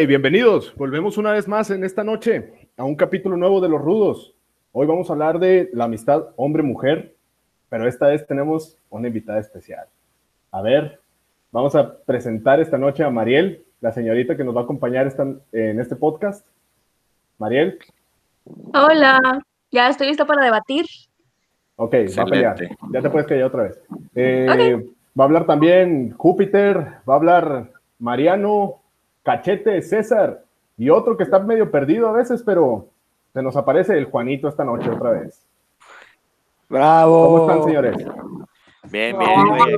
Hey, bienvenidos. Volvemos una vez más en esta noche a un capítulo nuevo de Los Rudos. Hoy vamos a hablar de la amistad hombre-mujer, pero esta vez tenemos una invitada especial. A ver, vamos a presentar esta noche a Mariel, la señorita que nos va a acompañar esta, en este podcast. Mariel. Hola, ya estoy lista para debatir. Ok, va a pelear. Ya te puedes callar otra vez. Eh, va a hablar también Júpiter, va a hablar Mariano, Cachete, César y otro que está medio perdido a veces, pero se nos aparece el Juanito esta noche otra vez. Bravo. ¿Cómo están, señores? Bien, bien, bien.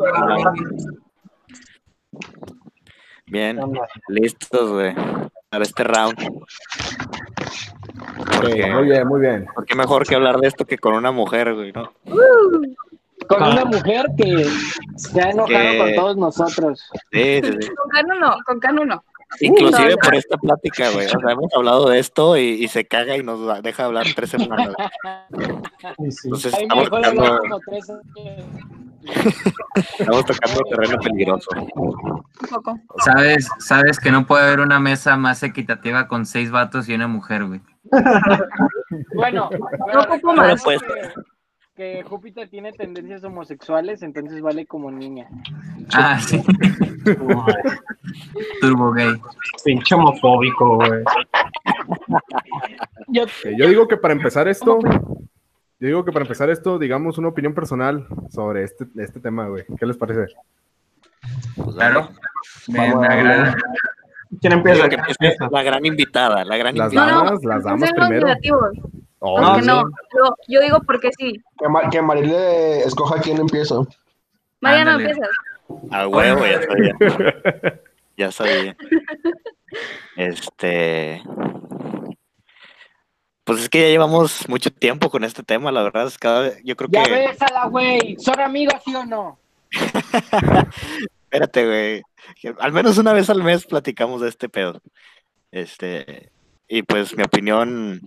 Bien, listos, güey, para este round. muy bien, muy bien. Porque mejor que hablar de esto que con una mujer, güey, ¿no? Con una mujer que se ha enojado con todos nosotros. Sí, sí, sí. Con Cano no, con Cano no. Inclusive por esta plática, güey. O sea, hemos hablado de esto y, y, se caga y nos deja hablar tres semanas. Entonces estamos tocando, estamos tocando terreno peligroso. Un poco. Sabes, sabes que no puede haber una mesa más equitativa con seis vatos y una mujer, güey. Bueno, No ocupo más. pues. Que Júpiter tiene tendencias homosexuales, entonces vale como niña. Ah, sí. Turbo gay. Pinche homofóbico, güey. Yo, Ok, Yo digo que para empezar esto, yo digo que para empezar esto, digamos una opinión personal sobre este, este tema, güey. ¿Qué les parece? Pues, Claro. Me, Vamos me a agrada. ¿Quién empieza? La gran invitada, la gran Las invitada. damas, las damas primero. negativos. Oh, Porque sí. no, yo, yo digo porque sí. Que, Ma- que Marile escoja quién empieza. Mariano, Ándale. empiezas. A huevo, ya sabía. ya sabía. Este. Pues es que ya llevamos mucho tiempo con este tema, la verdad es cada yo creo ya que. bésala, güey. ¿Son amigos, sí o no? Espérate, güey. Al menos una vez al mes platicamos de este pedo. Este. Y pues mi opinión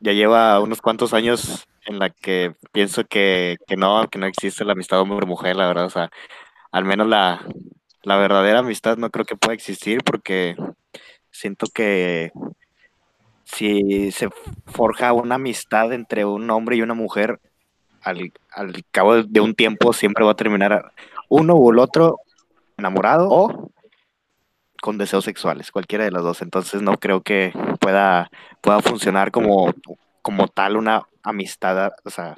ya lleva unos cuantos años en la que pienso que, que no, que no existe la amistad hombre-mujer, la verdad. O sea, al menos la, la verdadera amistad no creo que pueda existir porque siento que si se forja una amistad entre un hombre y una mujer, al, al cabo de un tiempo siempre va a terminar uno u el otro enamorado o con deseos sexuales, cualquiera de las dos. Entonces no creo que pueda, pueda funcionar como, como tal una amistad, o sea,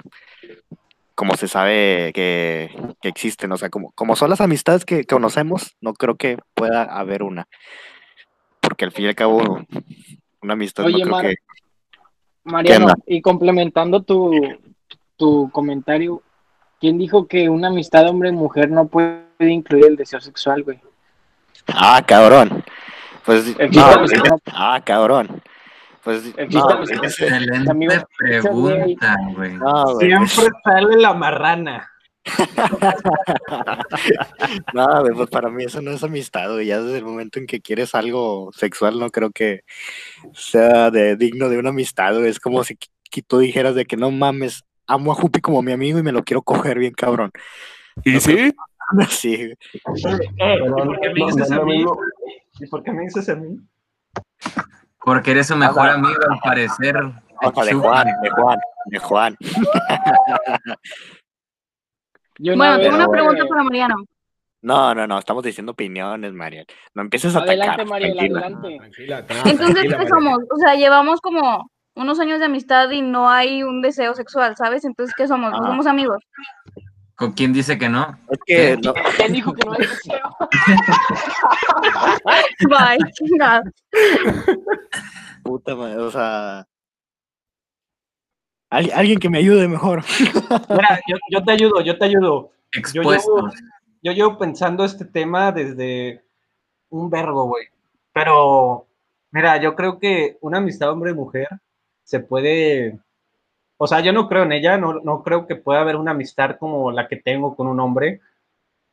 como se sabe que, que existen, o sea, como, como son las amistades que, que conocemos, no creo que pueda haber una. Porque al fin y al cabo, una amistad Oye, no creo Mar- que... Mariano, y complementando tu, tu comentario, ¿quién dijo que una amistad hombre-mujer no puede incluir el deseo sexual, güey? Ah, cabrón. Pues, no, pues, no- ah, cabrón. Pues, no, Excelente Amigo, pregunta, güey. no, güey, Siempre sale la marrana. No, pues para mí eso no es amistad, güey. Ya desde el momento en que quieres algo sexual, no creo que sea de, digno de una amistad, güey. Es como si que tú dijeras de que no mames, amo a Jupi como mi amigo y me lo quiero coger bien cabrón. ¿Y sí? Sí, güey. Pero ¿por qué me no- dices no es a lo mí? mismo. ¿Y por qué me dices a mí? Porque eres su mejor amigo, al parecer. Ojo, de Juan, de Juan, de Juan. Yo Bueno, tengo una pregunta para Mariano. No, no, no, estamos diciendo opiniones, Mariel. No empieces a Adelante, atacar, Mariel, tranquila. adelante. Tranquila, Entonces, ¿qué somos? O sea, llevamos como unos años de amistad y no hay un deseo sexual, ¿sabes? Entonces, ¿qué somos? ¿No Ah. somos amigos? ¿Con quién dice que no? Es que no, ¿Quién dijo que no hay deseo? Bye, chingada. puta madre, o sea. al- alguien que me ayude mejor. Mira, yo, yo te ayudo, yo te ayudo. Yo llevo, yo llevo pensando este tema desde un verbo, güey. Pero, mira, yo creo que una amistad hombre-mujer se puede. O sea, yo no creo en ella, no, no creo que pueda haber una amistad como la que tengo con un hombre.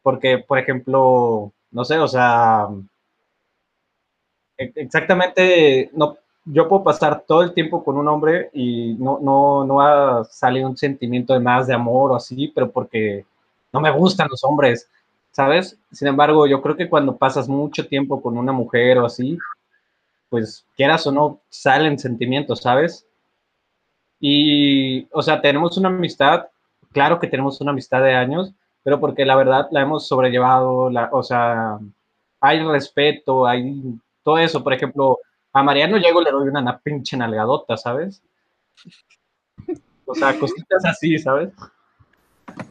Porque, por ejemplo, no sé, o sea. e- Exactamente, no, yo puedo pasar todo el tiempo con un hombre y no, no, no va a un sentimiento de más de amor o así, pero porque no me gustan los hombres. ¿sabes? Sin embargo, yo creo que cuando pasas mucho tiempo con una mujer o así, pues quieras o no, salen sentimientos, ¿sabes? Y, o sea, tenemos una amistad, claro que tenemos una amistad de años, pero porque la verdad la hemos sobrellevado, la, o sea, hay respeto, hay todo eso. Por ejemplo, a Mariano llego le doy una, na- pinche nalgadota, ¿sabes? O sea, cositas así, ¿sabes?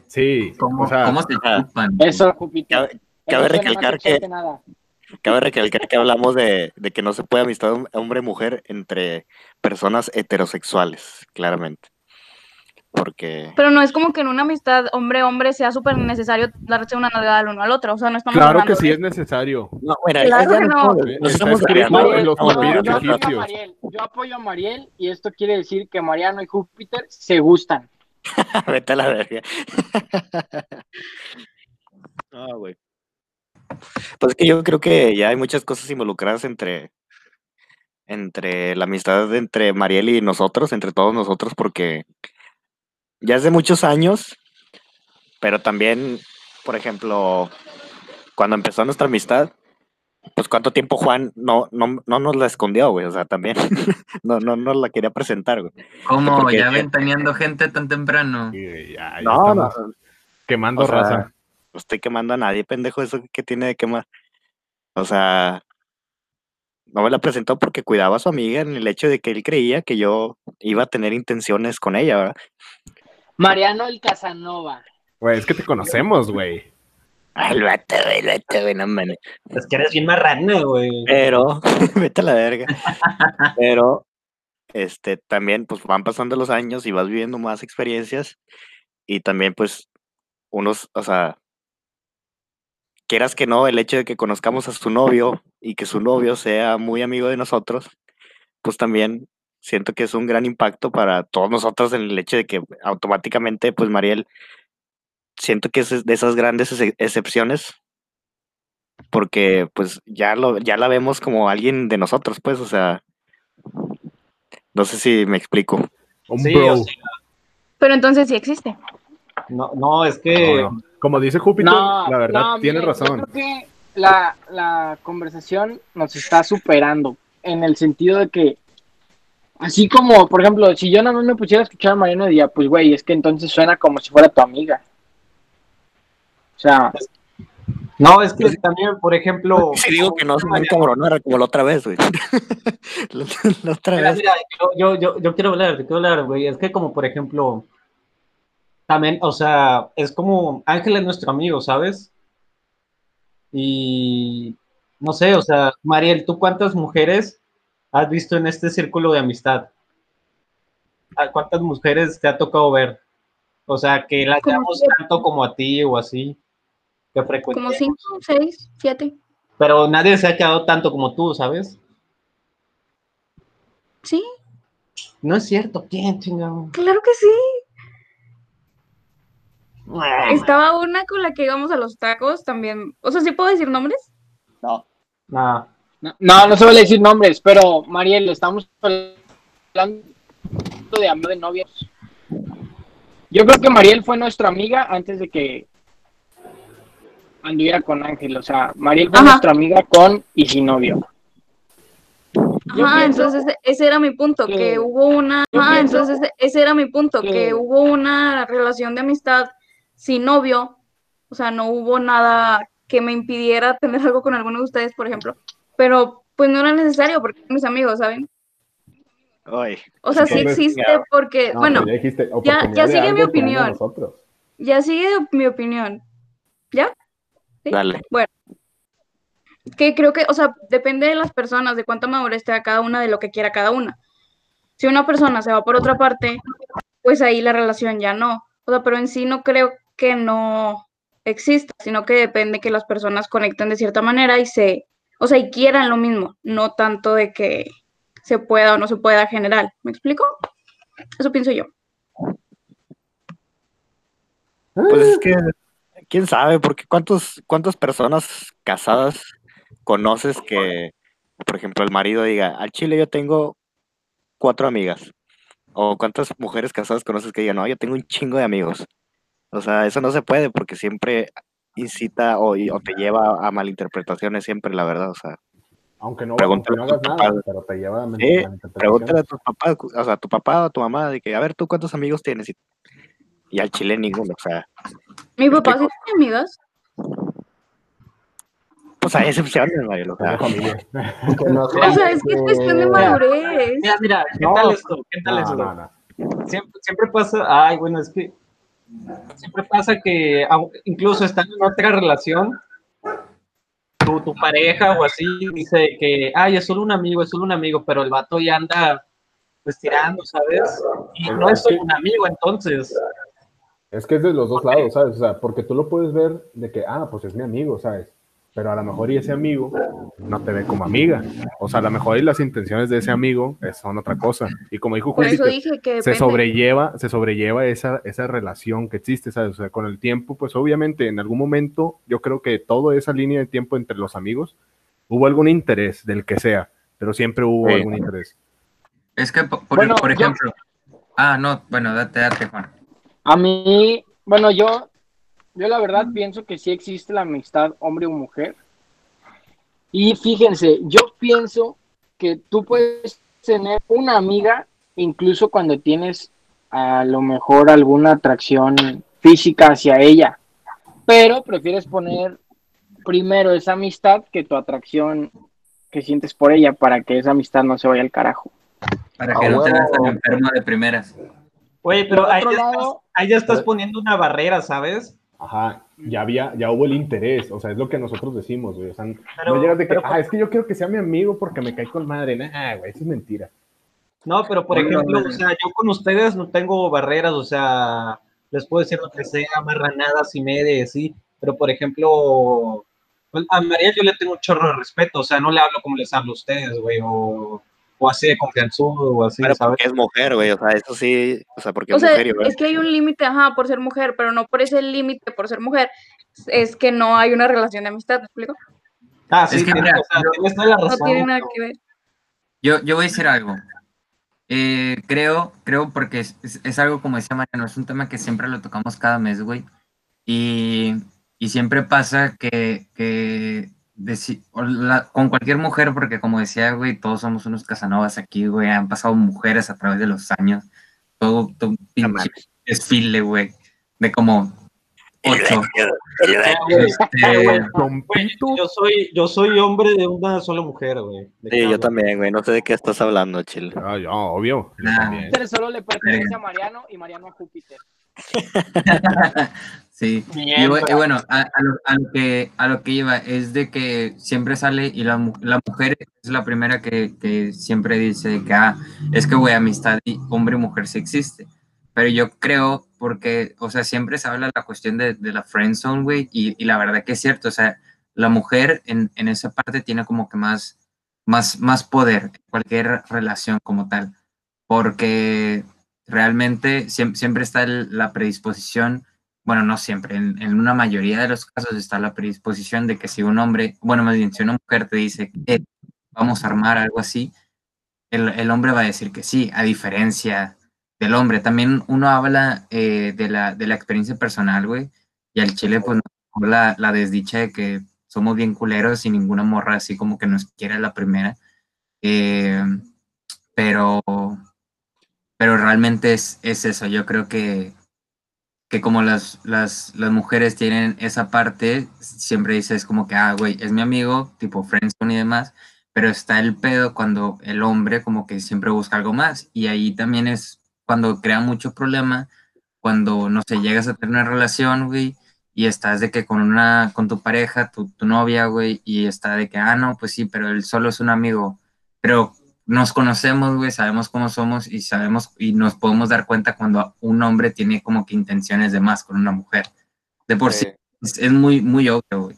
Sí, ¿Cómo, o sea, cómo se chupan? Eso. Cabe, cabe Eso no recalcar que. Cabe recalcar que hablamos de, de que no se puede amistad hom- hombre-mujer entre personas heterosexuales, claramente. Porque, Pero no es como que en una amistad hombre-hombre sea súper necesario darse una nalgada al uno al otro. O sea, no estamos claro que hablando sí de- es necesario. no, mira, Claro que no no. estamos- yo apoyo a Mariel y esto quiere decir que Mariano y Júpiter se gustan. Vete a la verga. Ah, güey. Pues es que yo creo que ya hay muchas cosas involucradas entre, entre la amistad entre Mariel y nosotros, entre todos nosotros, porque ya hace muchos años, pero también, por ejemplo, cuando empezó nuestra amistad, pues cuánto tiempo Juan no, no, no nos la escondió, güey, o sea, también no, no nos la quería presentar, güey. ¿Cómo? porque- ¿Ya ventaneando gente tan temprano? Y ya, ya No, no, quemando o sea, raza. No estoy quemando a nadie, pendejo, eso que tiene de quemar. O sea, no me la presentó porque cuidaba a su amiga en el hecho de que él creía que yo iba a tener intenciones con ella, ¿verdad? Mariano el Casanova. Güey, es que te conocemos, güey. Ay, el vato, güey, el vato, güey, no mames. Es que eres bien marrana, güey. Pero, vete a la verga. Pero, este, también, pues van pasando los años y vas viviendo más experiencias y también, pues, unos, o sea, quieras que no, el hecho de que conozcamos a su novio y que su novio sea muy amigo de nosotros, pues también siento que es un gran impacto para todos nosotros en el hecho de que automáticamente, pues, Mariel, siento que es de esas grandes ex- excepciones porque pues ya lo ya la vemos como alguien de nosotros, pues, o sea, no sé si me explico. Sí, bro. o sea, Pero entonces sí existe. no, no, es que No, no. Como dice Júpiter, No, la verdad, no, tiene miren, yo razón. creo que la, la conversación nos está superando en el sentido de que, así como, por ejemplo, si yo nada más me pusiera a escuchar a Mariano diría, pues güey, es que entonces suena como si fuera tu amiga. O sea, no, es que también, por ejemplo, Si digo que no se me encabronar como la otra vez, güey. la, la otra Mira, vez. mira, yo, yo, yo, yo quiero hablar, yo quiero hablar, güey. Es que como, por ejemplo, también, o sea, es como Ángel es nuestro amigo, ¿sabes? Y no sé, o sea, Mariel, ¿tú cuántas mujeres has visto en este círculo de amistad? ¿A cuántas mujeres te ha tocado ver? O sea, que las veamos tanto como a ti o así, que Como cinco, seis, siete. Pero nadie se ha quedado tanto como tú, ¿sabes? Sí, No es cierto, ¿quién, chingado? claro que sí. Estaba una con la que íbamos a los tacos también. O sea, ¿sí puedo decir nombres? Nah. no, no, no se vale decir nombres, pero Mariel, estamos hablando de amor de novios. Yo creo que Mariel fue nuestra amiga antes de que anduviera con Ángel. O sea, Mariel fue Ajá. nuestra amiga con y sin novio. Ajá, entonces ese- era mi punto, que, que- hubo una, ajá, entonces ese- ese era mi punto, que, que- hubo una relación de amistad sin novio, o sea, no hubo nada que me impidiera tener algo con alguno de ustedes, por ejemplo, pero pues no era necesario porque son mis amigos, ¿saben? Ay, O sea, sí Entonces, existe ya. porque, No, bueno, pero ya dijiste, ya- sigue mi opinión. ya sigue mi opinión, ¿ya? ¿Sí? dale. que creo que, o sea, depende de las personas, de cuánta madurez tenga cada una, de lo que quiera cada una. Si una persona se va por otra parte, pues ahí la relación ya no. O sea, pero en sí no creo que no exista, sino que depende que las personas conecten de cierta manera y se, o sea, y quieran lo mismo, no tanto de que se pueda o no se pueda general. ¿Me explico? Eso pienso yo. Pues es que, quién sabe, porque cuántos, cuántas personas casadas conoces que, por ejemplo, el marido diga, al chile yo tengo cuatro amigas. O cuántas mujeres casadas conoces que digan, no, yo tengo un chingo de amigos. O sea, eso no se puede porque siempre incita o, y- o te lleva a malinterpretaciones siempre, la verdad. O sea, Aunque no, Pregúntale aunque no a tu hagas nada, papá. pero te lleva a men- Sí, malinterpretaciones. pregúntale a tu papá, o sea, a tu papá o a tu mamá, de que, a ver, ¿tú cuántos amigos tienes? Y, y al chile ninguno, o sea, Mi papá sí tiene amigas. pues hay excepciones, Mariel, o sea, O sea, es que es cuestión de madurez. Mira, mira, ¿qué No. tal esto? ¿Qué tal No, esto? no, no. Siempre, siempre pasa, ay, bueno, es que siempre pasa que incluso estando en otra relación, tu, tu pareja o así dice que, ay, es solo un amigo, es solo un amigo, pero el vato ya anda pues tirando, ¿sabes? Y no es solo un amigo, entonces. Es que es de los dos lados, ¿sabes? O sea, porque tú lo puedes ver de que, ah, pues es mi amigo, ¿sabes? Pero a lo mejor y ese amigo no te ve como amiga. O sea, a lo mejor y las intenciones de ese amigo eh, son otra cosa. Y como dijo Por Juli, eso que dije que se sobrelleva, se sobrelleva esa, esa relación que existe, ¿sabes? O sea, con el tiempo, pues obviamente en algún momento, yo creo que toda esa línea de tiempo entre los amigos, hubo algún interés del que sea, pero siempre hubo Sí. algún interés. Es que, po- por, Bueno, por yo- ejemplo. Ah, no, bueno, date, date, Juan. A mí, bueno, yo, yo la verdad pienso que sí existe la amistad hombre o mujer. Y fíjense, yo pienso que tú puedes tener una amiga incluso cuando tienes a lo mejor alguna atracción física hacia ella, pero prefieres poner primero esa amistad que tu atracción que sientes por ella para que esa amistad no se vaya al carajo. Para que no te veas tan enfermo de primeras. Oye, pero estás, ahí ya estás poniendo una barrera, ¿sabes? Ajá, ya había, ya hubo el interés, o sea, es lo que nosotros decimos, güey. O sea, Pero- no llegas de que, pero- ah, es que yo quiero que sea mi amigo porque me cae con madre. Nah, güey, eso es mentira. No, pero por Bueno, ejemplo, bueno. o sea, yo con ustedes no tengo barreras, o sea, les puedo decir lo que sea, marranadas y media, sí, pero por ejemplo, pues, a María yo le tengo un chorro de respeto, o sea, no le hablo como les hablo a ustedes, güey, o, o así de confianzudo, o así, pero ¿sabes? porque es mujer, güey, o sea, eso sí, o sea, porque O es sea, mujer, güey. es que hay un límite, ajá, por ser mujer, pero no por ese límite por ser mujer, es que no hay una relación de amistad, ¿me explico? Ah, sí, Es que mira, o sea, la No razón. tiene nada que ver. Yo, yo voy a decir algo. Eh, creo, creo porque es, es- es algo como decía Mariano, es un tema que siempre lo tocamos cada mes, güey. Y, y siempre pasa que, que deci- o la- con cualquier mujer, porque como decía, güey, todos somos unos casanovas aquí, güey, han pasado mujeres a través de los años. Todo, todo un pinche desfile, güey, de como ocho. Güey, yo soy, yo soy hombre de una sola mujer, güey. ¿De Sí, yo también, güey, no sé de qué estás hablando, chile. Ah, yo, obvio. Nah. solo le pertenece a Mariano y Mariano a Júpiter. sí. Bien, Y, bueno, a, a lo, a lo que, a lo que iba es de que siempre sale y la, la mujer es la primera que, que siempre dice que, ah, es que, güey, amistad y hombre y mujer sí existe. Pero yo creo, porque, o sea, siempre se habla la cuestión de, de la friend zone, güey, y, y la verdad que es cierto, o sea, la mujer en, en esa parte tiene como que más, más, más poder en cualquier relación como tal, porque realmente siem- siempre está el- la predisposición, bueno, no siempre, en, en una mayoría de los casos está la predisposición de que si un hombre, bueno, más bien, si una mujer te dice que vamos a armar algo así, el, el hombre va a decir que sí, a diferencia del hombre. También uno habla eh, de, la, de la experiencia personal, güey, y al chile, pues, la, la desdicha de que somos bien culeros y ninguna morra así como que nos quiere a la primera. Eh, pero, pero realmente es, es eso. Yo creo que, que como las, las, las mujeres tienen esa parte, siempre dices como que, ah, güey, es mi amigo, tipo friendzone y demás, pero está el pedo cuando el hombre como que siempre busca algo más. Y ahí también es cuando crea mucho problema, cuando, no sé, llegas a tener una relación, güey, y estás de que con una, con tu pareja, tu, tu novia, güey, y está de que, ah, no, pues sí, pero él solo es un amigo, pero nos conocemos, güey, sabemos cómo somos y sabemos y nos podemos dar cuenta cuando un hombre tiene como que intenciones de más con una mujer. De por sí, Sí. es, es muy, muy obvio, güey.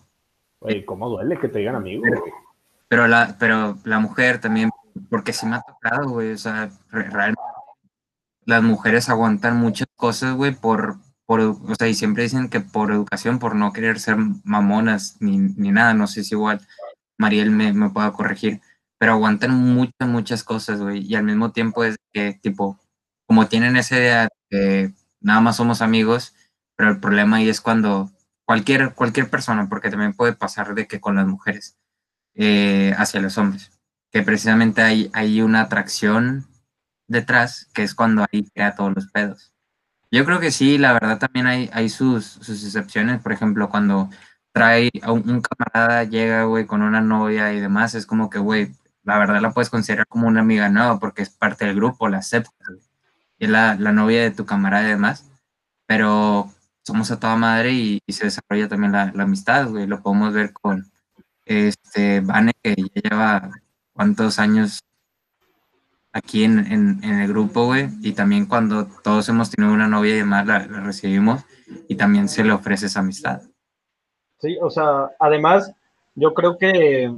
Oye, ¿cómo duele que te digan amigo? güey? Pero la, pero la mujer también, porque sí me ha tocado, güey, o sea, re- realmente las mujeres aguantan muchas cosas, güey, por, por, o sea, y siempre dicen que por educación, por no querer ser mamonas ni, ni nada, no sé si igual Mariel me, me pueda corregir, pero aguantan muchas, muchas cosas, güey, y al mismo tiempo es que, tipo, como tienen esa idea de que nada más somos amigos, pero el problema ahí es cuando, cualquier, cualquier persona, porque también puede pasar de que con las mujeres eh, hacia los hombres, que precisamente hay, hay una atracción detrás, que es cuando ahí crea todos los pedos. Yo creo que sí, la verdad también hay, hay sus, sus excepciones, por ejemplo, cuando trae a un, un camarada, llega, güey, con una novia y demás, es como que, güey, la verdad la puedes considerar como una amiga nueva porque es parte del grupo, la aceptas, es la, la novia de tu camarada y demás, pero somos a toda madre y, y se desarrolla también la, la amistad, güey, lo podemos ver con este Vane, que ya lleva cuántos años aquí en, en, en el grupo, güey, y también cuando todos hemos tenido una novia y demás, la, la recibimos y también se le ofrece esa amistad. Sí, o sea, además, yo creo que,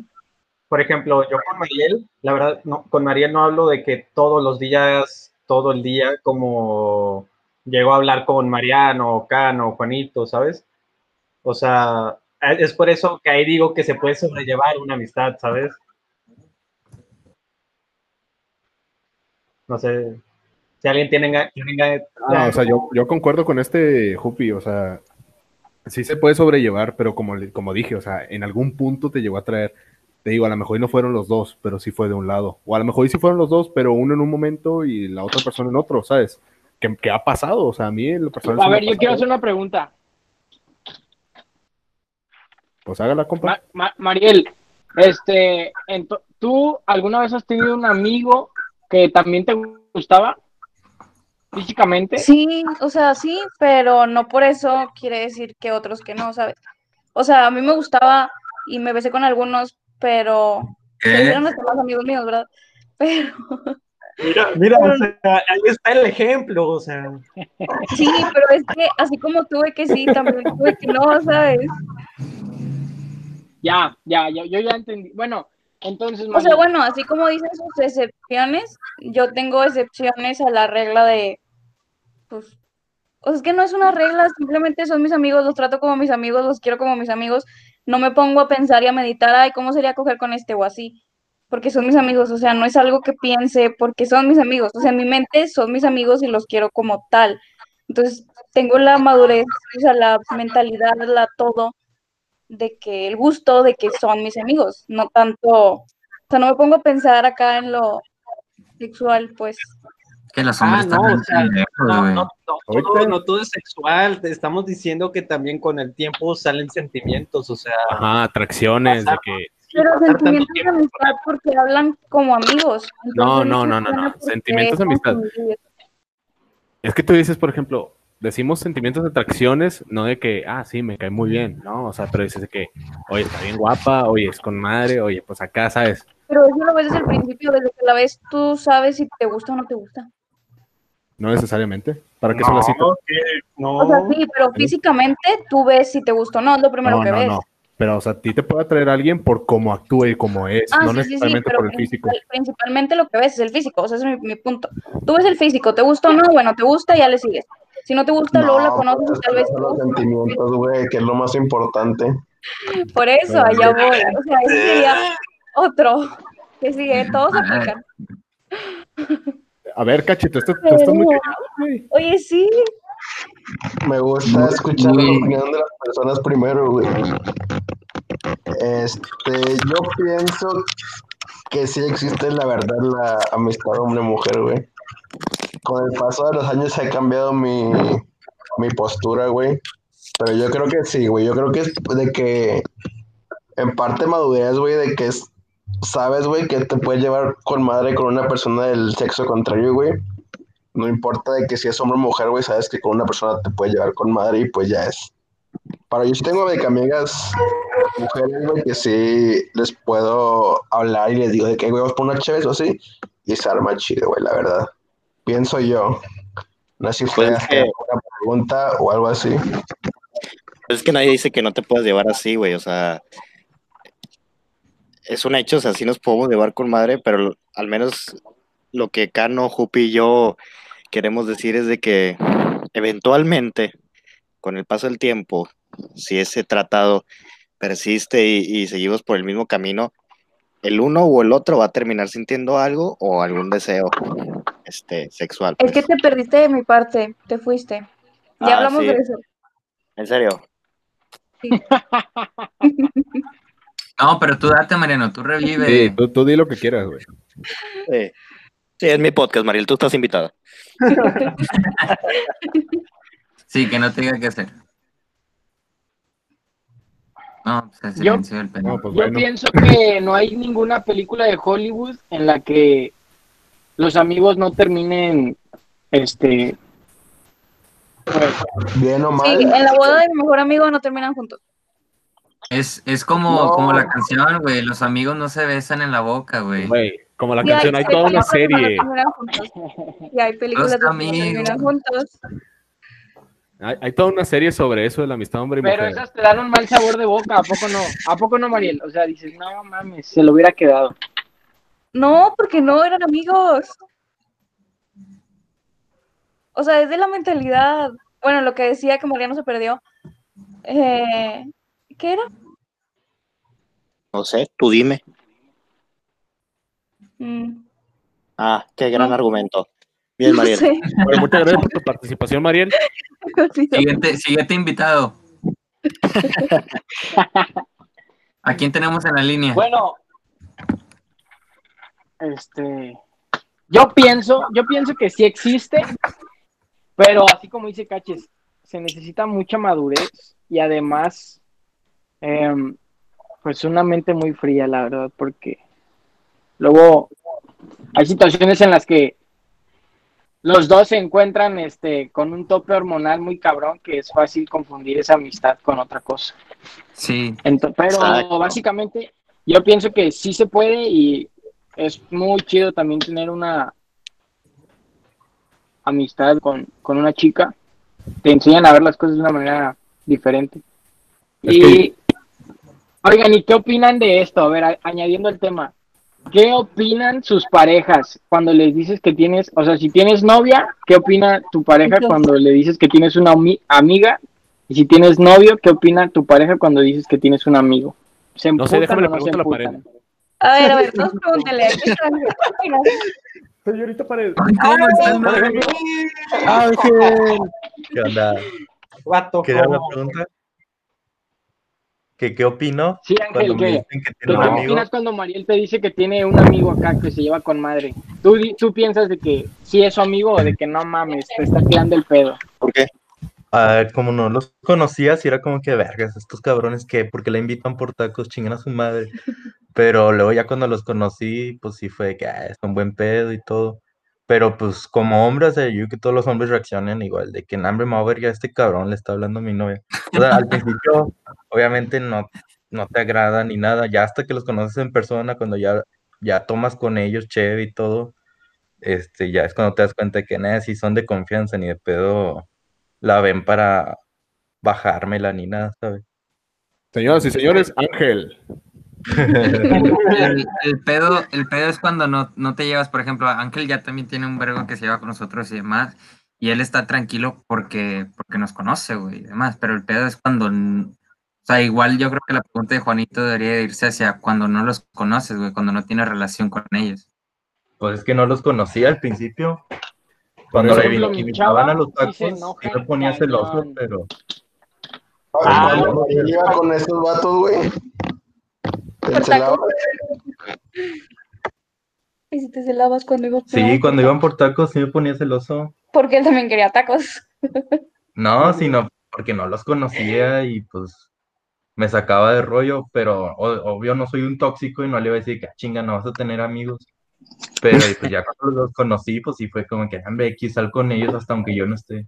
por ejemplo, yo con Mariel, la verdad, con Mariel no hablo de que todos los días, todo el día, como llego a hablar con Mariano, o Cano, o Juanito, ¿sabes? O sea, es por eso que ahí digo que se puede sobrellevar una amistad, ¿sabes? No sé, si alguien tiene... tiene Ah, yo, yo concuerdo con este Jupi, o sea, sí se puede sobrellevar, pero como, como dije, o sea, en algún punto te llegó a traer, te digo, a lo mejor y no fueron los dos, pero sí fue de un lado, o a lo mejor y sí fueron los dos, pero uno en un momento y la otra persona en otro, ¿sabes? ¿Qué, qué ha pasado? O sea, a mí lo personal A ver, yo quiero hacer una pregunta. Pues hágala, compa. Ma- Ma- Mariel, este, ¿tú alguna vez has tenido un amigo que también te gustaba físicamente? Sí, o sea, sí, pero no por eso quiere decir que otros que no, ¿sabes? O sea, a mí me gustaba y me besé con algunos, pero eran más amigos míos, ¿verdad? Pero Mira, mira, o sea, ahí está el ejemplo, o sea. sí, pero es que así como tuve que sí, también tuve que no, ¿sabes? Ya, ya, ya, yo ya entendí. Bueno, entonces, O sea, bueno, así como dicen sus excepciones, yo tengo excepciones a la regla de, pues, o sea, es que no es una regla, simplemente son mis amigos, los trato como mis amigos, los quiero como mis amigos, no me pongo a pensar y a meditar, ay, ¿cómo sería coger con este o así? Porque son mis amigos, o sea, no es algo que piense porque son mis amigos, o sea, en mi mente son mis amigos y los quiero como tal. Entonces, tengo la madurez, o sea, la mentalidad, la todo, de que el gusto de que son mis amigos, no tanto, o sea, no me pongo a pensar acá en lo sexual, pues. Que los Ah, hombres no, están o sea, No, güey. no, no, todo, no todo es sexual, te estamos diciendo que también con el tiempo salen sentimientos, o sea, Ajá, atracciones, de que... Pero sentimientos de amistad porque hablan como amigos. No, Entonces, no, no, no, no, sentimientos de amistad. Es que tú dices, por ejemplo, decimos sentimientos de atracciones, no de que, ah, sí, me cae muy bien, ¿no? O sea, pero dices de que, oye, está bien guapa, oye, es con madre, oye, pues acá, ¿sabes? Pero eso lo ves desde el principio, desde que la ves, tú sabes si te gusta o no te gusta. No necesariamente. ¿Para qué son las citas? no, no. O sea, sí, pero físicamente tú ves si te gusta o no, es lo primero No, que no, ves. no. Pero, o sea, a ti te puede atraer a alguien por cómo actúa y cómo es, Ah, no sí, sí, sí, necesariamente pero por el físico. principal- principalmente lo que ves es el físico, o sea, ese es mi, mi punto. Tú ves el físico, ¿te gusta o no? Bueno, te gusta, ya le sigues. Si no te gusta, luego la conoces pues, y tal vez los sentimientos, güey, que es lo más importante. Por eso, Pero- allá voy. O sea, ese sería otro que sigue, todos aplican. A ver, cachito, esto, tú estás muy callado, güey. Oye, sí, Me gusta escuchar la Muy- opinión de las personas primero, güey. Este, yo pienso que sí existe la verdad la amistad hombre-mujer, güey. Con el paso de los años he cambiado mi, mi postura, güey. Pero yo creo que sí, güey. Yo creo que es de que en parte madurez, güey, de que es, sabes, güey, que te puedes llevar con madre con una persona del sexo contrario, güey. No importa de que si es hombre o mujer, güey, sabes que con una persona te puedes llevar con madre y pues ya es. Para yo sí tengo de que amigas mujeres, güey, que sí les puedo hablar y les digo de que, güey, vamos por una chévere o así, y se arma chido, güey, la verdad. Pienso yo. No sé si fue Pues es que- una pregunta o algo así. Es que nadie dice que no te puedes llevar así, güey. O sea, es un hecho, o sea, sí nos podemos llevar con madre, pero al menos lo que Cano, Jupi y yo queremos decir es de que eventualmente, con el paso del tiempo, si ese tratado persiste y, y seguimos por el mismo camino, el uno o el otro va a terminar sintiendo algo o algún deseo este, sexual. es que pues. te perdiste de mi parte, te fuiste. Ya Ah, hablamos sí. de eso. En serio. No, pero tú date, Mariano, tú revive. Sí, tú, tú di lo que quieras, güey. Sí. Sí, es mi podcast, Mariel, tú estás invitada. Sí, que no te diga qué hacer. No, pues se Yo- silenció el pedo. No, pues Yo pienso que no hay ninguna película de Hollywood en la que los amigos no terminen, este, pues, Bien o Sí, mal. en la boda de mi mejor amigo no terminan juntos. Es, es como, No. como la canción, güey. Los amigos no se besan en la boca, güey. Güey, como la Y canción, hay toda una serie. Y hay películas que terminan juntos. Hay, hay toda una serie sobre eso de la amistad hombre y pero mujer. esas te dan un mal sabor de boca, ¿a poco no? ¿A poco no, Mariel? O sea, dices, no mames, se lo hubiera quedado. No, porque no eran amigos. O sea, es de la mentalidad. Bueno, lo que decía que Mariano se perdió. Eh, ¿Qué era? No sé, tú dime. Mm, Ah, qué gran No. argumento. Bien, no Mariel. sé. Bueno, muchas gracias por tu participación, Mariel. Siguiente, siguiente invitado. ¿A quién tenemos en la línea? Bueno, este, yo pienso, yo pienso que sí existe, pero así como dice Caches, se necesita mucha madurez y además, em, pues una mente muy fría, la verdad, porque luego hay situaciones en las que los dos se encuentran, este, con un tope hormonal muy cabrón que es fácil confundir esa amistad con otra cosa. Sí, Ento- pero Exacto. básicamente yo pienso que sí se puede y es muy chido también tener una amistad con, con una chica. Te enseñan a ver las cosas de una manera diferente. Es Y, oigan, ¿y qué opinan de esto? A ver, a- añadiendo el tema. ¿Qué opinan sus parejas cuando les dices que tienes, o sea, si tienes novia, ¿qué opina tu pareja cuando le dices que tienes una ami- amiga? Y si tienes novio, ¿qué opina tu pareja cuando dices que tienes un amigo? ¿Se No sé, déjame le no pregunto a la emputan? A ver, a ver, todos pregúntenle. ¿qué están? ¿Qué opinas? Señorita Pared. Ay, ¿Cómo Mariano? Ángel. ¿Qué onda? Vato, ¿Qué era la ¿cómo? pregunta? ¿Qué, qué opino Sí, cuando Ángel, me que ¿Tú tiene qué un amigo? opinas cuando Mariel te dice que tiene un amigo acá que se lleva con madre? ¿Tú, tú piensas de que sí es su amigo o de que no mames, te está tirando el pedo? ¿Por qué? Ah, como no los conocía, sí era como que vergas, estos cabrones que, porque la invitan por tacos, chingan a su madre. Pero luego ya cuando los conocí, pues sí fue que ah, es un buen pedo y todo. Pero pues como hombre, o sea, yo que todos los hombres reaccionan igual, de que en hambre me voy a este cabrón le está hablando a mi novia. O sea, al principio, obviamente no, no te agrada ni nada, ya hasta que los conoces en persona, cuando ya, ya tomas con ellos chévere y todo, este, ya es cuando te das cuenta que nada, si son de confianza, ni de pedo la ven para bajármela ni nada, ¿sabes? Señoras y señores, Ángel. El, el pedo, el pedo es cuando no, no te llevas, por ejemplo, Ángel ya también tiene un vergo que se lleva con nosotros y demás, y él está tranquilo porque, porque nos conoce, güey, y demás, pero el pedo es cuando, o sea, igual yo creo que la pregunta de Juanito debería de irse hacia cuando no los conoces, güey, cuando no tienes relación con ellos. Pues es que no los conocía al principio. Cuando le invitaban a los tacos, sí me ponía celoso, pero Ah, Ah, iba con esos vatos, güey. Por tacos. ¿Y si te celabas cuando ibas por sí, ahí? cuando iban por tacos sí me ponía celoso. Porque él también quería tacos. No, sino porque no los conocía y pues me sacaba de rollo, pero obvio no soy un tóxico y no le iba a decir que "Ah, chinga, no vas a tener amigos. Pero pues ya cuando los conocí, pues sí fue como que, hombre, X sal con ellos hasta aunque yo no esté.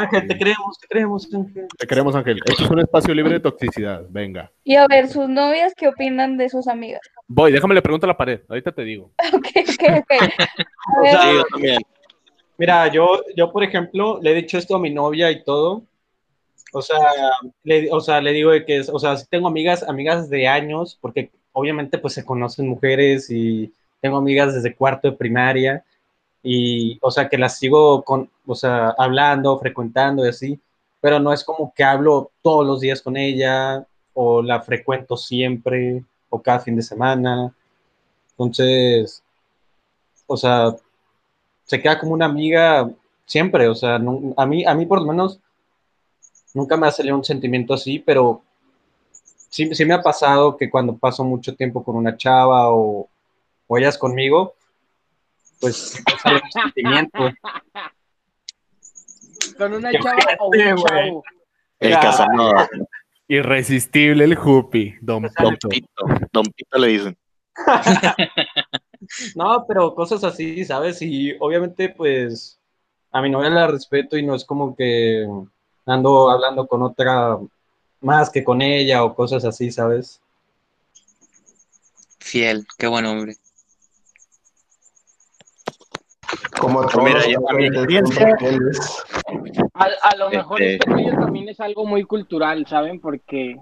Ángel, te creemos, te creemos, Ángel. Te queremos, Ángel. Esto es un espacio libre de toxicidad. Venga. Y a ver, sus novias, ¿qué opinan de sus amigas? Voy, déjame le pregunto a la pared. Ahorita te digo. Ok, ok, ok. Ver, sea, Sí, yo también. Mira, yo, yo, por ejemplo, le he dicho esto a mi novia y todo. O sea, le, o sea, le digo de que, o sea, sí tengo amigas, amigas de años, porque obviamente pues se conocen mujeres y tengo amigas desde cuarto de primaria y, o sea, que las sigo con, o sea, hablando, frecuentando y así, pero no es como que hablo todos los días con ella o la frecuento siempre o cada fin de semana. Entonces, o sea, se queda como una amiga siempre, o sea, a mí, a mí por lo menos nunca me ha salido un sentimiento así, pero sí, sí me ha pasado que cuando paso mucho tiempo con una chava o, o ellas conmigo, pues me sale un sentimiento. Con una chava o un chavo. El. Casanova, Irresistible el Jupi, Don Don. Pito, Don Pito le dicen. No, pero cosas así, ¿sabes? Y obviamente, pues, a mi novia la respeto y no es como que ando hablando con otra más que con ella o cosas así, ¿sabes? Fiel, qué buen hombre. Como todos Mira, los yo- fieles. A, a lo mejor Este- este rollo también es algo muy cultural, ¿saben? Porque,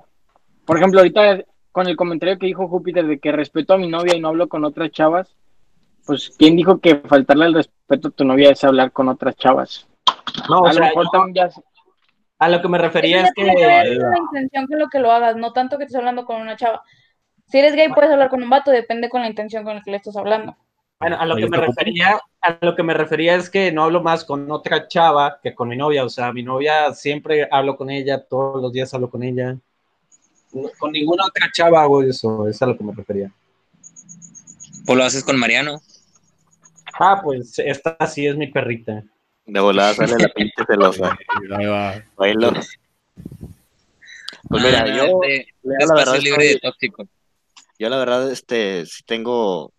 por ejemplo, ahorita con el comentario que dijo Júpiter de que respeto a mi novia y no hablo con otras chavas, pues, ¿quién dijo que faltarle el respeto a tu novia es hablar con otras chavas? No, o a lo sea, mejor yo- también ya... a lo que me refería es tiene que ver la intención con lo que lo hagas, no tanto que estés hablando con una chava. Si eres gay puedes hablar con un vato, depende con la intención con la que le estás hablando. Bueno, a lo que me refería, a lo que me refería es que no hablo más con otra chava que con mi novia. O sea, mi novia siempre hablo con ella, todos los días hablo con ella. No- Con ninguna otra chava hago eso, es a lo que me refería. ¿O lo haces con Mariano? Ah, pues esta sí es mi perrita. De volada sale la pinche celosa. Ahí va. Bailo. Pues mira, Ah, yo, de- yo la verdad libre de tóxico. yo la verdad, este, sí tengo,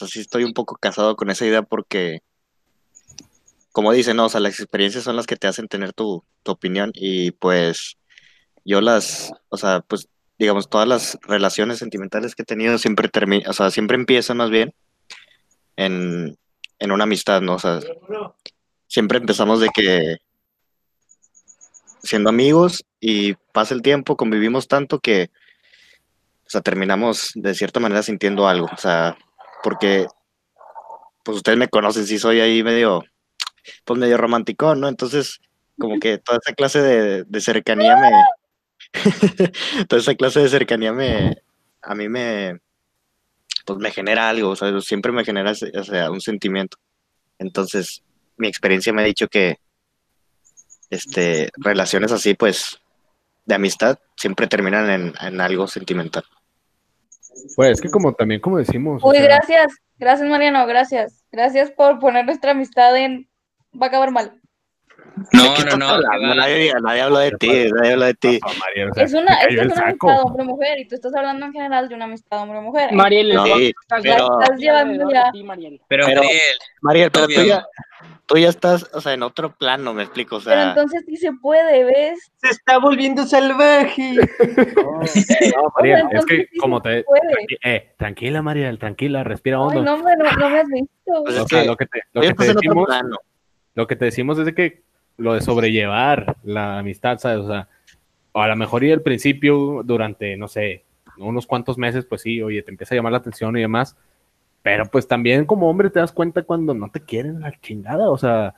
sea, sí estoy un poco casado con esa idea porque, como dicen, no, o sea, las experiencias son las que te hacen tener tu, tu opinión y pues yo las, o sea, pues digamos, todas las relaciones sentimentales que he tenido siempre terminan, o sea, siempre empiezan más bien en, en una amistad, ¿no? O sea, siempre empezamos de que siendo amigos y pasa el tiempo, convivimos tanto que, o sea, terminamos de cierta manera sintiendo algo, o sea, porque, pues ustedes me conocen, sí soy ahí medio, pues medio romántico, ¿no? Entonces, como que toda esa clase de, cercanía me, toda esa clase de cercanía me, a mí me, pues me genera algo, o sea, siempre me genera o sea, un sentimiento. Entonces, mi experiencia me ha dicho que, este, relaciones así, pues, de amistad, siempre terminan en, en algo sentimental. Pues es que como también como decimos, o Uy, sea, gracias, gracias Mariano, gracias. Gracias por poner nuestra amistad en... Va a acabar mal. No, ¿Qué no, no. va- Nadie, nadie habla de ti, nadie habla de ti. María, o sea, Es una, es, una amistad hombre-mujer y tú estás hablando en general de una amistad hombre-mujer. Mariel, Entonces, Sí, estás- pero- estás llevando ya- Sí, Mariel. Pero, Pero- Mariel, Mariel, pero tú ya, tú ya estás, o sea, en otro plano, me explico, o Pero sea, entonces sí se puede, ¿ves? Se está volviendo salvaje. No, Mariel, es que sí como te... tranqui- eh, tranquila, Mariel, tranquila, respira Ay, hondo. no, no, no me has visto. Pues o es sea, que lo que te, lo que te decimos, lo que te decimos es de que lo de sobrellevar la amistad, ¿sabes? O sea, a lo mejor y al principio, durante, no sé, unos cuantos meses, pues sí, oye, te empieza a llamar la atención y demás, pero pues también como hombre te das cuenta cuando no te quieren la chingada, o sea,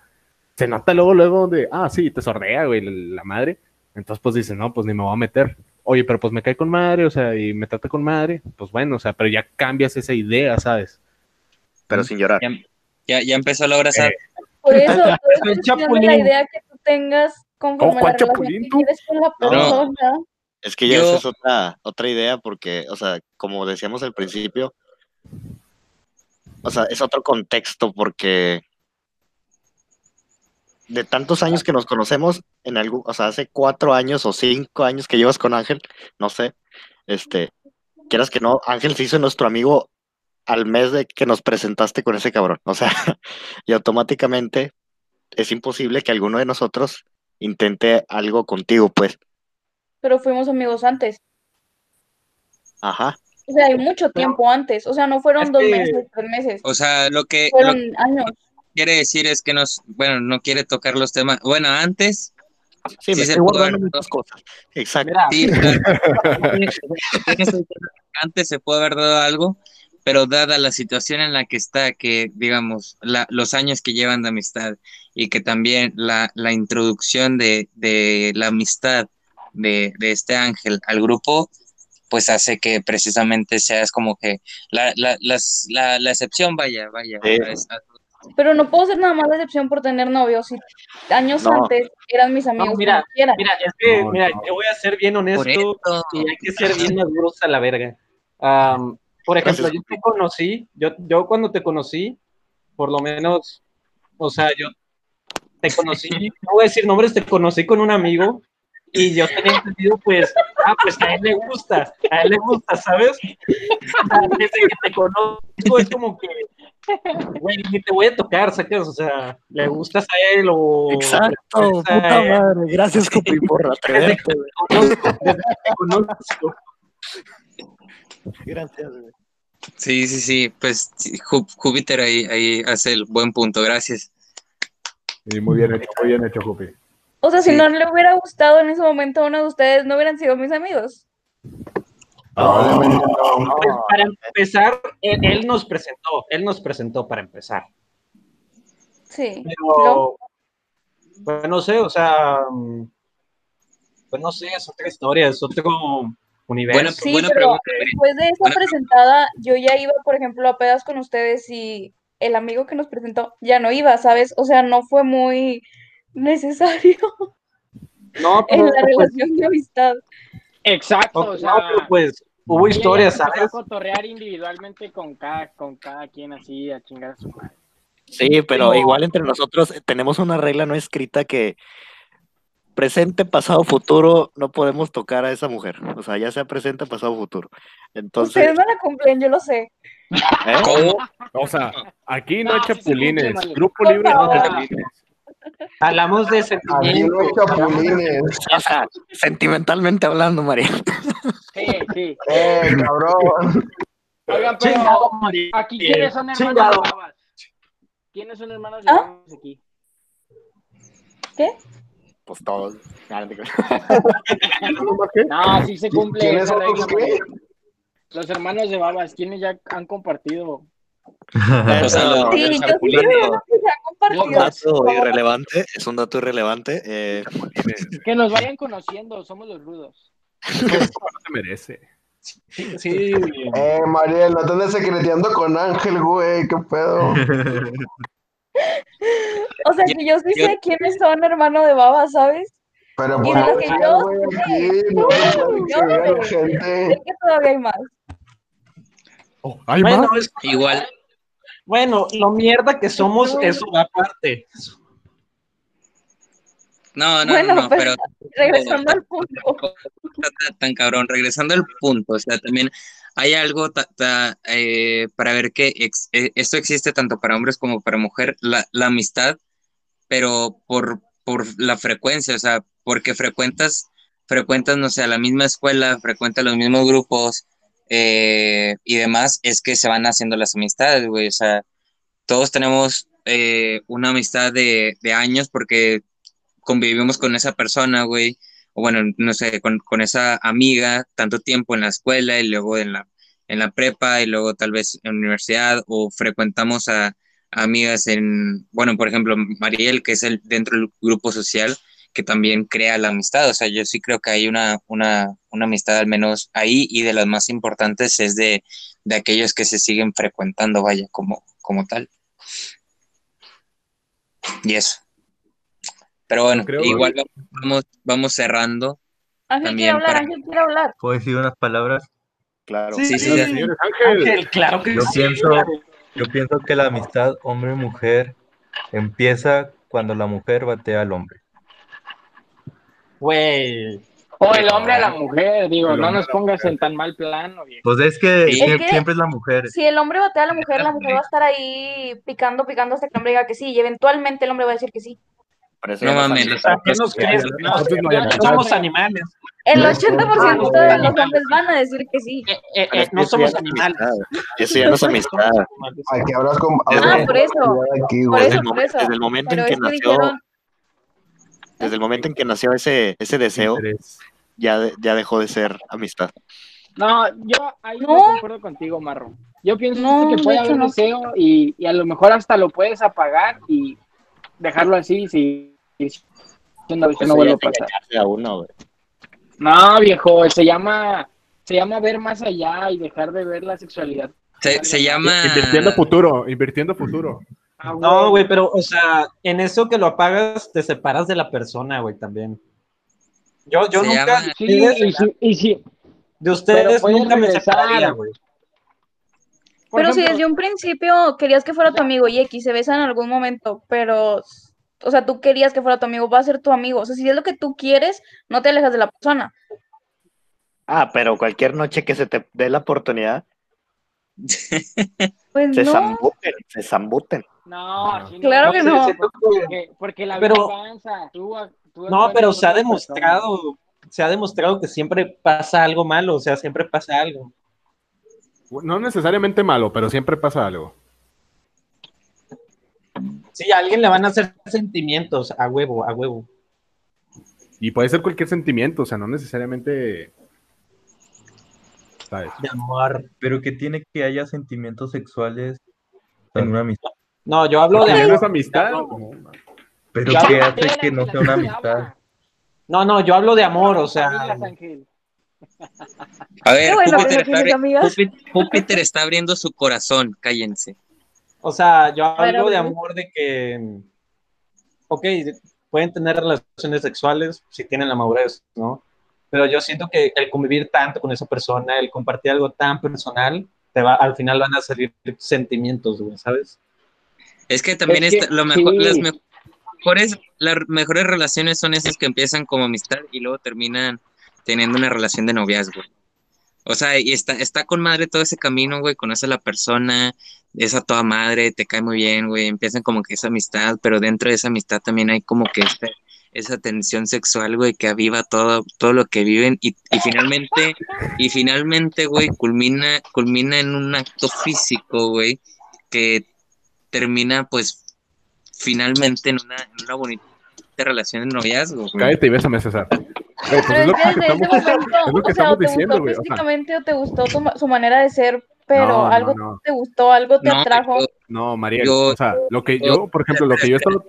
se nota luego, luego de, ah, sí, te sordea, güey, la, madre, entonces pues dices, no, pues ni me voy a meter, oye, pero pues me cae con madre, o sea, y me trata con madre, pues bueno, o sea, pero ya cambias esa idea, ¿sabes? pero sin llorar. ya, ya empezó la obra sad. Por eso, por eso la idea que tú tengas conforme ¿Cuál la relación que quieres con la persona. Es que ya Yo- esa es otra, otra idea, porque, o sea, como decíamos al principio, o sea, es otro contexto, porque de tantos años que nos conocemos, en algún, o sea, hace cuatro años o cinco años que llevas con Ángel, no sé, este, quieras que no, Ángel se hizo nuestro amigo al mes de que nos presentaste con ese cabrón, o sea, y automáticamente es imposible que alguno de nosotros intente algo contigo, pues, Pero fuimos amigos antes. ajá. O sea, hay mucho tiempo antes. O sea, no fueron Es dos que- meses, tres meses. O sea, lo que, lo Fueron que años. quiere decir es que nos, bueno, no quiere tocar los temas. Bueno, antes, Sí, Sí me se estoy guardando haber- muchas cosas. Exacto. Sí, claro. antes se puede haber dado algo, pero dada la situación en la que está, que digamos, la- los años que llevan de amistad y que también la, la introducción de, de la amistad de, de este ángel al grupo, pues hace que precisamente seas como que la, la, las- la, la excepción vaya, vaya, Sí. Pero no puedo ser nada más la excepción por tener novio. Si años No. antes eran mis amigos, mira. Mira, es que, No, mira, no. yo voy a ser bien honesto y hay que ser bien maduros a la verga. Am, por ejemplo, Gracias, yo te conocí, yo, yo cuando te conocí, por lo menos, o sea, yo te conocí, no voy a decir nombres, te conocí con un amigo y yo tenía entendido, pues, ah, pues a él le gusta, a él le gusta, ¿sabes? Desde que te conozco es como que, güey, ni te voy a tocar, ¿sacas? O sea, le gustas a él o... Exacto, puta madre. Gracias, Copi, por atreverte. güey. conozco, desde que te conozco. Gracias, güey. Sí, sí, sí, pues Júpiter ahí, ahí hace el buen punto, gracias. Muy bien hecho, muy bien hecho, Jupi. O sea, si no le hubiera gustado en ese momento a uno de ustedes, no hubieran sido mis amigos. No. Pues, para empezar, él, él nos presentó, él nos presentó para empezar. Sí. Pero, pues no sé, o sea, pues no sé, es otra historia, es otro universo. Bueno, Sí, Buena pero pregunta, después de esa Buena presentada, yo ya iba, por ejemplo, a pedas con ustedes y el amigo que nos presentó ya no iba, ¿sabes? O sea, no fue muy necesario no, en la pues, relación de amistad. Exacto, no, o sea, pero, pues, hubo historias, ¿sabes? a cotorrear individualmente con cada, con cada quien así, a chingar a su madre. Sí, pero igual entre nosotros tenemos una regla no escrita que presente, pasado, futuro, no podemos tocar a esa mujer. O sea, ya sea presente, pasado, futuro. Entonces, Ustedes no la cumplen, yo lo sé. ¿eh? ¿Cómo? O sea, aquí no, No, hay chapulines. Grupo libre no hay chapulines. Hablamos de sentimientos. sentimentalmente hablando, María. Sí, sí. Eh, cabrón. Oigan, pero Chingado, María. aquí quiénes son hermanos Chingado. de babas. ¿Quiénes son hermanos de ¿Ah? babas aquí? ¿Qué? Pues todos. No sí se cumple ¿Quiénes esa son los regla, hermanos de babas, ¿quiénes ya han compartido? Sí, han Un dato irrelevante, es un dato irrelevante. eh, Que nos vayan conociendo, somos los rudos. No se merece. Sí, sí. Eh, Mariel, no te andes secreteando con Ángel, güey. ¿Qué pedo? O sea, que yo sí sé quiénes son hermano de baba, ¿sabes? Pero Y por lo que yo sé, no gente. Que todavía hay más. Oh, ¿Hay Bueno, más? es- Igual, bueno, lo mierda que somos, eso va aparte. no, no, Bueno, no, pero- pero Regresando al punto. tan- tan cabrón. Regresando al punto, o sea, también hay algo ta- ta- eh, para ver que ex- eh, esto existe tanto para hombres como para mujer, la, la amistad, pero por, por la frecuencia, o sea, porque frecuentas, frecuentas, no sé, a la misma escuela, frecuentas los mismos grupos eh, y demás, es que se van haciendo las amistades, güey, o sea, todos tenemos eh, una amistad de, de años porque convivimos con esa persona, güey, o bueno, no sé, con, con esa amiga tanto tiempo en la escuela y luego en la, en la prepa y luego tal vez en la universidad o frecuentamos a, a amigas en, bueno, por ejemplo, Mariel, que es el dentro del grupo social que también crea la amistad, o sea, yo sí creo que hay una, una, una amistad al menos ahí y de las más importantes es de, de aquellos que se siguen frecuentando, vaya, como, como tal. Y eso. Pero bueno, Creo- igual vamos, vamos cerrando. Ángel También quiere hablar, para- Ángel quiere hablar. ¿Puedo decir unas palabras? claro. Sí, Sí, sí, sí, sí. Señores Ángel. Ángel, claro que Yo sí. pienso, yo pienso que la amistad hombre-mujer empieza cuando la mujer batea al hombre. Güey. O el hombre a la mujer, digo, no nos pongas en tan mal plano, viejo. Pues es que Sí. sie- Es que- siempre es la mujer. Si el hombre batea a la mujer, la mujer va a estar ahí picando, picando hasta que el hombre diga que sí. Y eventualmente el hombre va a decir que sí. No mames, ¿Qué nos crees? somos animales. El No, 80% no, de los hombres van a decir que sí. Eh, eh, eh, no somos animales. Eso ya no es amistad. Aquí hablas con. Ah, hablas por con eso. Por. Desde eso, el, por momen- eso. desde el momento en que nació, dijeron, desde el momento en que nació ese, ese deseo, ya, de- ya dejó de ser amistad. No, yo ahí no, No. concuerdo contigo, Marro. Yo pienso No, que puede de hecho haber no. deseo y, y a lo mejor hasta lo puedes apagar y dejarlo así si, si, no, no Eso vuelve ya a pasar. a uno. No, viejo, se llama se llama ver más allá y dejar de ver la sexualidad. Se, se llama. Invirtiendo futuro, invirtiendo futuro. Ah, No, güey, pero, o sea, en eso que lo apagas, te separas de la persona, güey, también. Yo, yo Se nunca, llama- Sí, y y si, de ustedes nunca me separaría, güey. Pero si desde un principio querías que fuera tu amigo y X se besan en algún momento, pero, o sea, tú querías que fuera tu amigo, va a ser tu amigo. O sea, si es lo que tú quieres, no te alejas de la persona. Ah, pero cualquier noche que se te dé la oportunidad, Pues se no, zambuten, se zambuten. No, Claro que no. Porque, porque la vida Pero- avanza. Tú, tú No, pero se ha demostrado, se ha demostrado que siempre pasa algo malo, o sea, siempre pasa algo. No necesariamente malo, pero siempre pasa algo. Sí, a alguien le van a hacer sentimientos, a huevo, a huevo. Y puede ser cualquier sentimiento, o sea, no necesariamente. ¿Sabes? De amor. Pero que tiene que haya sentimientos sexuales en una amistad. No, yo hablo de no es amistad. Pero ¿qué hace que no sea una amistad? No, no, yo hablo de amor, o sea. A ver, bueno Júpiter, no está tienes abri- amigas. Júpiter- Júpiter está abriendo su corazón, cállense. o sea, yo hablo de amor de que, ok, pueden tener relaciones sexuales si tienen la madurez, ¿no? Pero yo siento que el convivir tanto con esa persona, el compartir algo tan personal, te va, al final van a salir sentimientos, güey, ¿sabes? Es que también Es que está- lo mejor, sí. las mejores, las mejores relaciones son esas que empiezan como amistad y luego terminan teniendo una relación de noviazgo. O sea, y está, está con madre todo ese camino, güey, conoces a la persona, es a toda madre, te cae muy bien, güey, empiezan como que esa amistad, pero dentro de esa amistad también hay como que esta- esa tensión sexual, güey, que aviva todo, todo lo que viven y, y finalmente, y finalmente, güey, culmina, culmina en un acto físico, güey, que termina, pues, finalmente en una, en una bonita relación de noviazgo, güey. Cállate y bésame, César. Güey, pues Pero es lo que que desde ese estamos, momento, es lo que o sea, estamos o te diciendo, gustó güey. O sea, físicamente o te gustó tu su manera de ser, pero No, algo no. te gustó, algo te No, atrajo. yo- no, Mariel. Yo- o sea, lo que yo- yo, por ejemplo, lo que yo he estado,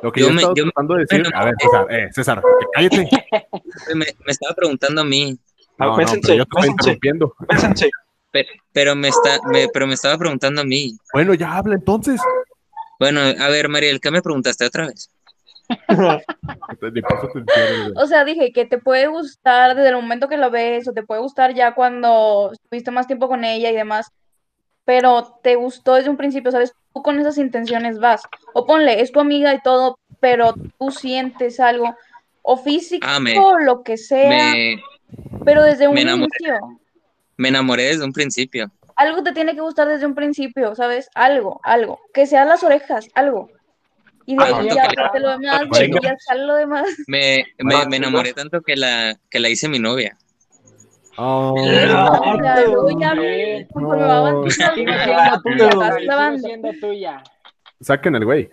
lo que Yo yo he me- me- tratando de decir, bueno, a ver, César, eh, César, cállate. me, me estaba preguntando a mí, No, no, pero yo te estoy interrumpiendo. Pésense. Pero, pero me está, me, pero me estaba preguntando a mí. Bueno, ya habla entonces. Bueno, a ver, Mariel, ¿qué me preguntaste otra vez? O sea, dije que te puede gustar desde el momento que la ves, o te puede gustar ya cuando estuviste más tiempo con ella y demás, pero te gustó desde un principio, ¿sabes? Tú con esas intenciones vas. O ponle, es tu amiga y todo, pero tú sientes algo, o físico, Ah, me- lo que sea, Me, pero desde un me enamoré. inicio. Me enamoré desde un principio. Algo te tiene que gustar desde un principio, ¿sabes? Algo, algo. Que sean las orejas, algo. Y de Ah, ahí ya que le- lo demás, de ya sale lo demás. Me, me, Ah, me enamoré tanto que la, que la hice mi novia. Oh, tuya. Saquen el güey.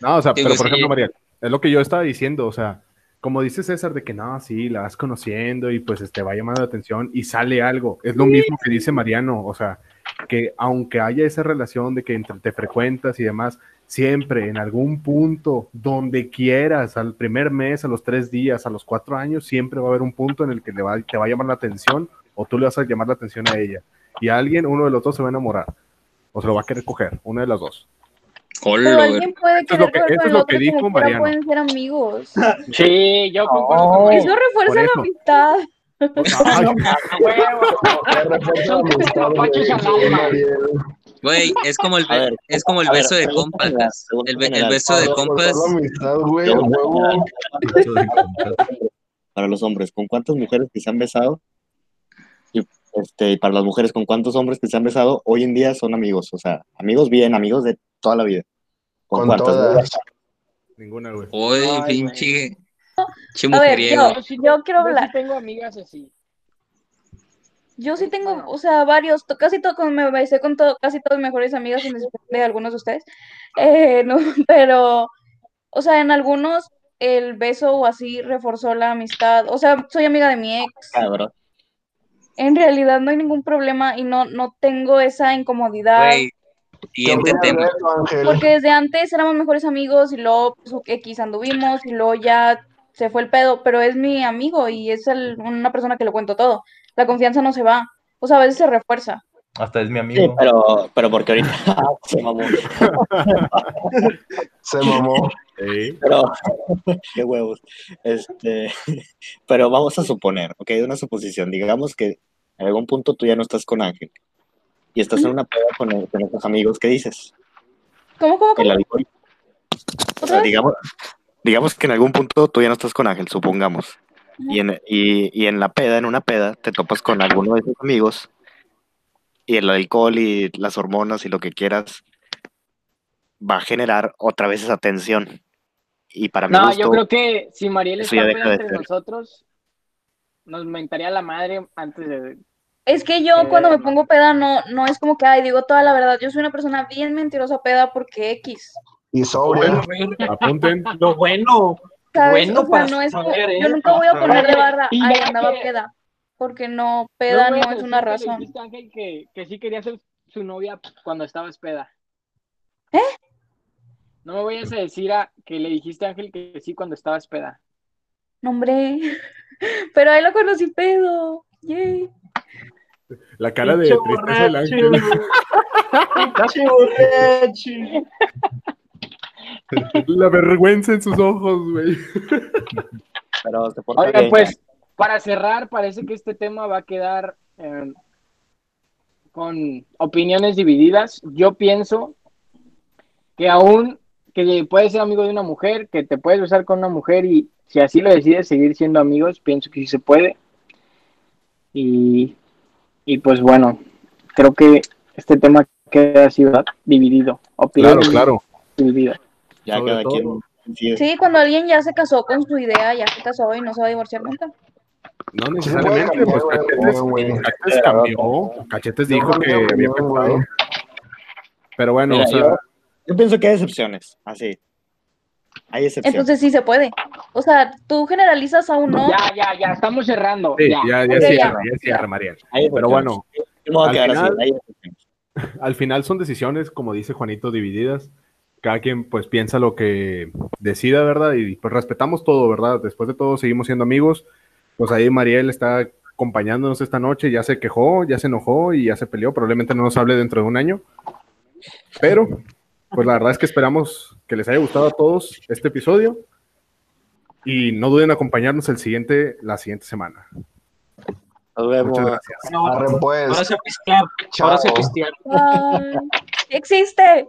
No, o sea, Sí, pero por sí. ejemplo, Mariel, es lo que yo estaba diciendo, o sea, como dice César, de que no, sí, la vas conociendo y pues este va llamando la atención y sale algo. Es lo mismo que dice Mariano, o sea, que aunque haya esa relación de que entre te frecuentas y demás, siempre en algún punto, donde quieras, al primer mes, a los tres días, a los cuatro años, siempre va a haber un punto en el que le va, te va a llamar la atención o tú le vas a llamar la atención a ella. Y alguien, uno de los dos se va a enamorar o se lo va a querer coger, una de las dos. Pero alguien puede es lo querer que- con es el lo otro que dijo pueden ser amigos. Sí, yo concuerdo Mariel. Eso refuerza la eso. amistad. Güey, es como el, ver, es como el a ver, beso de compas. El, el beso de Para compas. Eso para los hombres, ¿con cuántas mujeres que se han besado? Y, este, y para las mujeres, ¿con cuántos hombres que se han besado hoy en día son amigos? O sea, amigos bien, amigos de toda la vida. ¿Con, todas. ninguna, güey. Uy, pinche. A ver, yo, sí yo quiero Yo sí hablar. tengo amigas así. Yo sí tengo, o sea, varios, casi todos, me besé con todo, casi todos mis mejores amigas, de algunos de ustedes. Eh, no, pero, o sea, en algunos el beso o así reforzó la amistad. O sea, soy amiga de mi ex. Cabrón. En realidad no hay ningún problema y no, no tengo esa incomodidad. ¿Qué siguiente de tema. Ángel? Porque desde antes éramos mejores amigos y luego pues, X anduvimos y luego ya se fue el pedo, pero es mi amigo y es el- una persona que le cuento todo. La confianza no se va, o sea, a veces se refuerza. Hasta es mi Sí, amigo. pero, pero porque ahorita se mamó. Se mamó. Sí. Pero, qué huevos. Este, pero vamos a suponer, ok, una suposición. Digamos que en algún punto tú ya no estás con Ángel y estás en una peda con, el- con estos amigos. ¿Qué dices? ¿Cómo, cómo, cómo? El alcohol. O sea, digamos, digamos que en algún punto tú ya no estás con Ángel, supongamos. Y en, y, y en la peda, en una peda, te topas con alguno de tus amigos y el alcohol y las hormonas y lo que quieras va a generar otra vez esa tensión. Y para mi No, gusto, yo creo que si Mariel está entre ser. nosotros, nos mentaría la madre antes de... Es que yo Eh, cuando me pongo peda no, no es como que, ay, digo toda la verdad. Yo soy una persona bien mentirosa peda porque X. Y sobria. Apunten. Lo bueno. ¿Sabes? Bueno o sea, para no es saber, ¿eh? yo nunca voy a poner de barra, ay, andaba que- peda. Porque no, peda No es una que le razón. dijiste a Ángel que, que sí quería ser su novia cuando estabas peda. ¿Eh? No me vayas a decir a, que le dijiste a Ángel que sí cuando estabas peda. No, hombre. Pero ahí lo conocí pedo. Yay. La cara de tristeza del ángel. Borracho. La vergüenza en sus ojos, güey. pero se porta Oigan, bien, pues, para cerrar, parece que este tema va a quedar eh, con opiniones divididas. Yo pienso que aún que puedes ser amigo de una mujer, que te puedes besar con una mujer y si así lo decides seguir siendo amigos, pienso que sí se puede. Y, y pues bueno, creo que este tema queda así ¿verdad? dividido. Claro, claro. divididas. ya sobre cada todo. quien decide. Sí, cuando alguien ya se casó con su idea, ya se casó y no se va a divorciar nunca. No necesariamente, pues Cachetes, cambió. Cachetes dijo que había pensado. Pero bueno, Mira, o sea, yo, yo pienso que hay excepciones, así. Hay. Entonces sí se puede. O sea, tú generalizas a uno. Ya, ya, ya, estamos cerrando. sí, ya. ya, cierra, ya. ya cierra, Mariel. Pero bueno, al quedar así, final- al final son decisiones, como dice Juanito, divididas. Cada quien pues piensa lo que decida, ¿verdad? Y pues respetamos todo, ¿verdad? Después de todo seguimos siendo amigos. Pues ahí Mariel está acompañándonos esta noche, ya se quejó, ya se enojó y ya se peleó. Probablemente no nos hable dentro de un año. Pero, pues la verdad es que esperamos que les haya gustado a todos este episodio. Y no duden en acompañarnos el siguiente, la siguiente semana. Nos vemos. Muchas gracias. Arre, pues. Ahora se pistear. Ahora se Chao. pistear. Ay, existe.